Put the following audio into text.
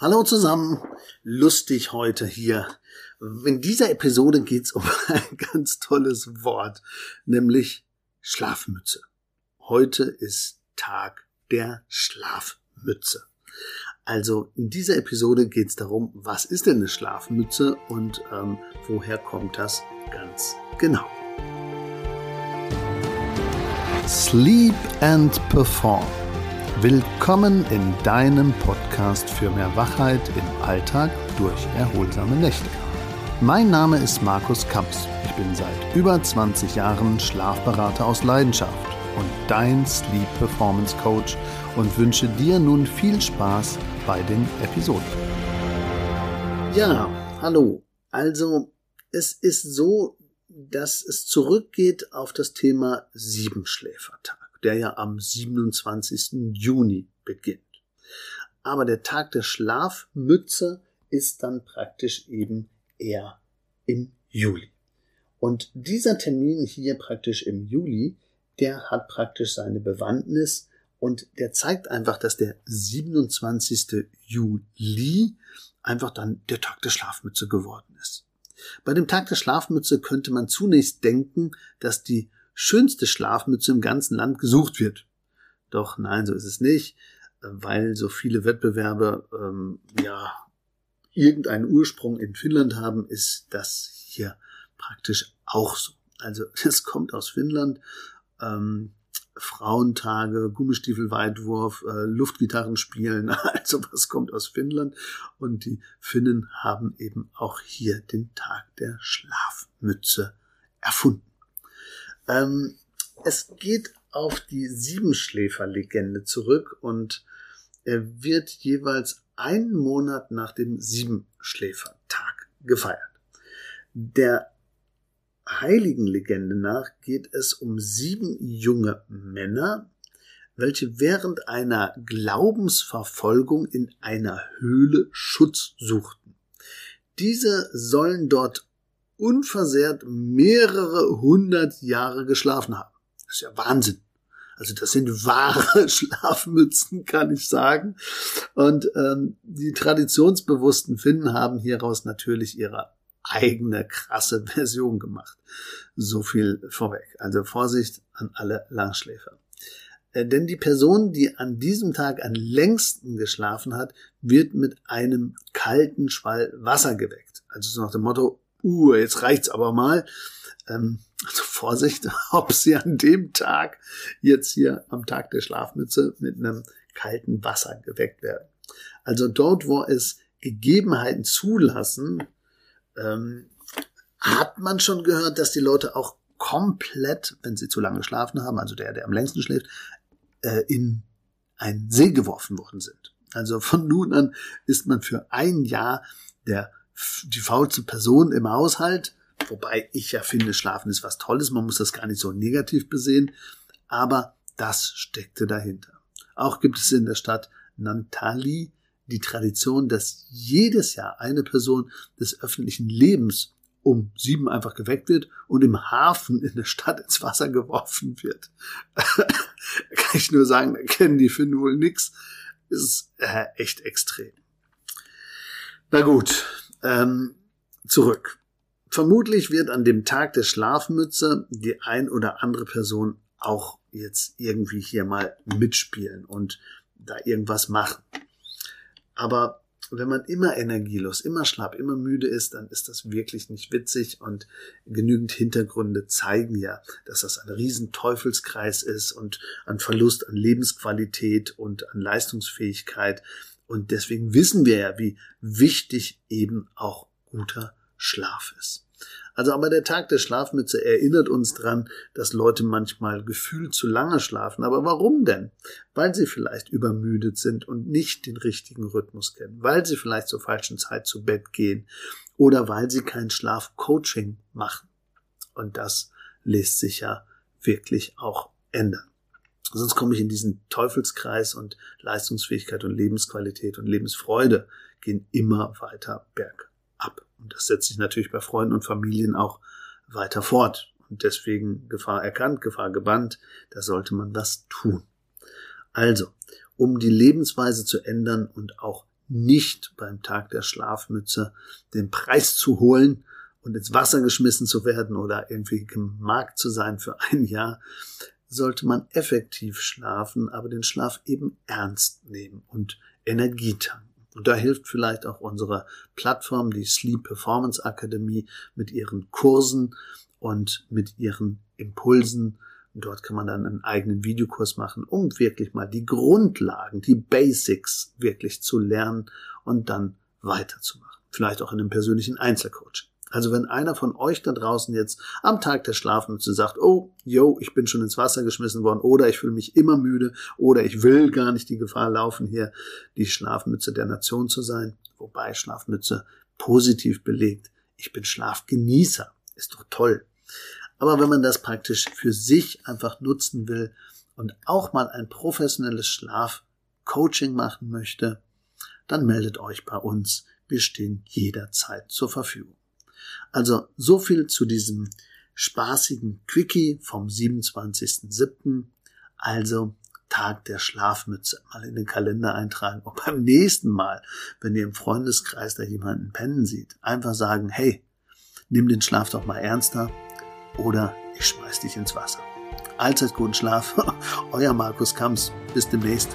Hallo zusammen, lustig heute hier. In dieser Episode geht's um ein ganz tolles Wort, nämlich Schlafmütze. Heute ist Tag der Schlafmütze. Also in dieser Episode geht's darum, was ist denn eine Schlafmütze und ähm, woher kommt das ganz genau. Sleep and Perform Willkommen in deinem Podcast für mehr Wachheit im Alltag durch erholsame Nächte. Mein Name ist Markus Kamps. Ich bin seit über 20 Jahren Schlafberater aus Leidenschaft und dein Sleep Performance Coach und wünsche dir nun viel Spaß bei den Episoden. Ja, hallo. Also, es ist so, dass es zurückgeht auf das Thema Siebenschläfertag der ja am 27. Juni beginnt. Aber der Tag der Schlafmütze ist dann praktisch eben eher im Juli. Und dieser Termin hier praktisch im Juli, der hat praktisch seine Bewandtnis und der zeigt einfach, dass der 27. Juli einfach dann der Tag der Schlafmütze geworden ist. Bei dem Tag der Schlafmütze könnte man zunächst denken, dass die schönste Schlafmütze im ganzen Land gesucht wird. Doch nein, so ist es nicht, weil so viele Wettbewerbe ähm, ja irgendeinen Ursprung in Finnland haben, ist das hier praktisch auch so. Also es kommt aus Finnland. Ähm, Frauentage, Gummistiefelweitwurf, äh, Luftgitarren spielen, also was kommt aus Finnland. Und die Finnen haben eben auch hier den Tag der Schlafmütze erfunden. Ähm, es geht auf die Siebenschläfer-Legende zurück und er wird jeweils einen Monat nach dem Siebenschläfertag gefeiert. Der heiligen Legende nach geht es um sieben junge Männer, welche während einer Glaubensverfolgung in einer Höhle Schutz suchten. Diese sollen dort unversehrt mehrere hundert Jahre geschlafen haben. Das ist ja Wahnsinn. Also das sind wahre Schlafmützen, kann ich sagen. Und ähm, die traditionsbewussten Finnen haben hieraus natürlich ihre eigene krasse Version gemacht. So viel vorweg. Also Vorsicht an alle Langschläfer. Äh, denn die Person, die an diesem Tag am längsten geschlafen hat, wird mit einem kalten Schwall Wasser geweckt. Also so nach dem Motto, uh, jetzt reicht's aber mal. Ähm, also Vorsicht, ob sie an dem Tag jetzt hier am Tag der Schlafmütze mit einem kalten Wasser geweckt werden. Also dort, wo es Gegebenheiten zulassen, ähm, hat man schon gehört, dass die Leute auch komplett, wenn sie zu lange geschlafen haben, also der, der am längsten schläft, äh, in einen See geworfen worden sind. Also von nun an ist man für ein Jahr der die faulste Person im Haushalt, wobei ich ja finde, Schlafen ist was Tolles, man muss das gar nicht so negativ besehen, aber das steckte dahinter. Auch gibt es in der Stadt Nantali die Tradition, dass jedes Jahr eine Person des öffentlichen Lebens um sieben einfach geweckt wird und im Hafen in der Stadt ins Wasser geworfen wird. Kann ich nur sagen, da kennen die Finnen wohl nix. Ist äh, echt extrem. Na gut, ähm, zurück. Vermutlich wird an dem Tag der Schlafmütze die ein oder andere Person auch jetzt irgendwie hier mal mitspielen und da irgendwas machen. Aber wenn man immer energielos, immer schlapp, immer müde ist, dann ist das wirklich nicht witzig und genügend Hintergründe zeigen ja, dass das ein riesen Teufelskreis ist und ein Verlust an Lebensqualität und an Leistungsfähigkeit und deswegen wissen wir ja, wie wichtig eben auch guter Schlaf ist. Also aber der Tag der Schlafmütze erinnert uns dran, dass Leute manchmal gefühlt zu lange schlafen. Aber warum denn? Weil sie vielleicht übermüdet sind und nicht den richtigen Rhythmus kennen, weil sie vielleicht zur falschen Zeit zu Bett gehen oder weil sie kein Schlafcoaching machen. Und das lässt sich ja wirklich auch ändern. Sonst komme ich in diesen Teufelskreis und Leistungsfähigkeit und Lebensqualität und Lebensfreude gehen immer weiter bergab. Und das setzt sich natürlich bei Freunden und Familien auch weiter fort. Und deswegen Gefahr erkannt, Gefahr gebannt, da sollte man was tun. Also, um die Lebensweise zu ändern und auch nicht beim Tag der Schlafmütze den Preis zu holen und ins Wasser geschmissen zu werden oder irgendwie gemarkt zu sein für ein Jahr, sollte man effektiv schlafen, aber den Schlaf eben ernst nehmen und Energie tanken. Und da hilft vielleicht auch unsere Plattform, die Sleep Performance Akademie, mit ihren Kursen und mit ihren Impulsen. Und dort kann man dann einen eigenen Videokurs machen, um wirklich mal die Grundlagen, die Basics wirklich zu lernen und dann weiterzumachen. Vielleicht auch in einem persönlichen Einzelcoaching. Also wenn einer von euch da draußen jetzt am Tag der Schlafmütze sagt, oh, yo, ich bin schon ins Wasser geschmissen worden oder ich fühle mich immer müde oder ich will gar nicht die Gefahr laufen, hier die Schlafmütze der Nation zu sein, wobei Schlafmütze positiv belegt, ich bin Schlafgenießer, ist doch toll. Aber wenn man das praktisch für sich einfach nutzen will und auch mal ein professionelles Schlafcoaching machen möchte, dann meldet euch bei uns. Wir stehen jederzeit zur Verfügung. Also so viel zu diesem spaßigen Quickie vom 27.07. Also Tag der Schlafmütze mal in den Kalender eintragen und beim nächsten Mal, wenn ihr im Freundeskreis da jemanden pennen sieht, einfach sagen, hey, nimm den Schlaf doch mal ernster oder ich schmeiß dich ins Wasser. Allzeit guten Schlaf, euer Markus Kamps, bis demnächst.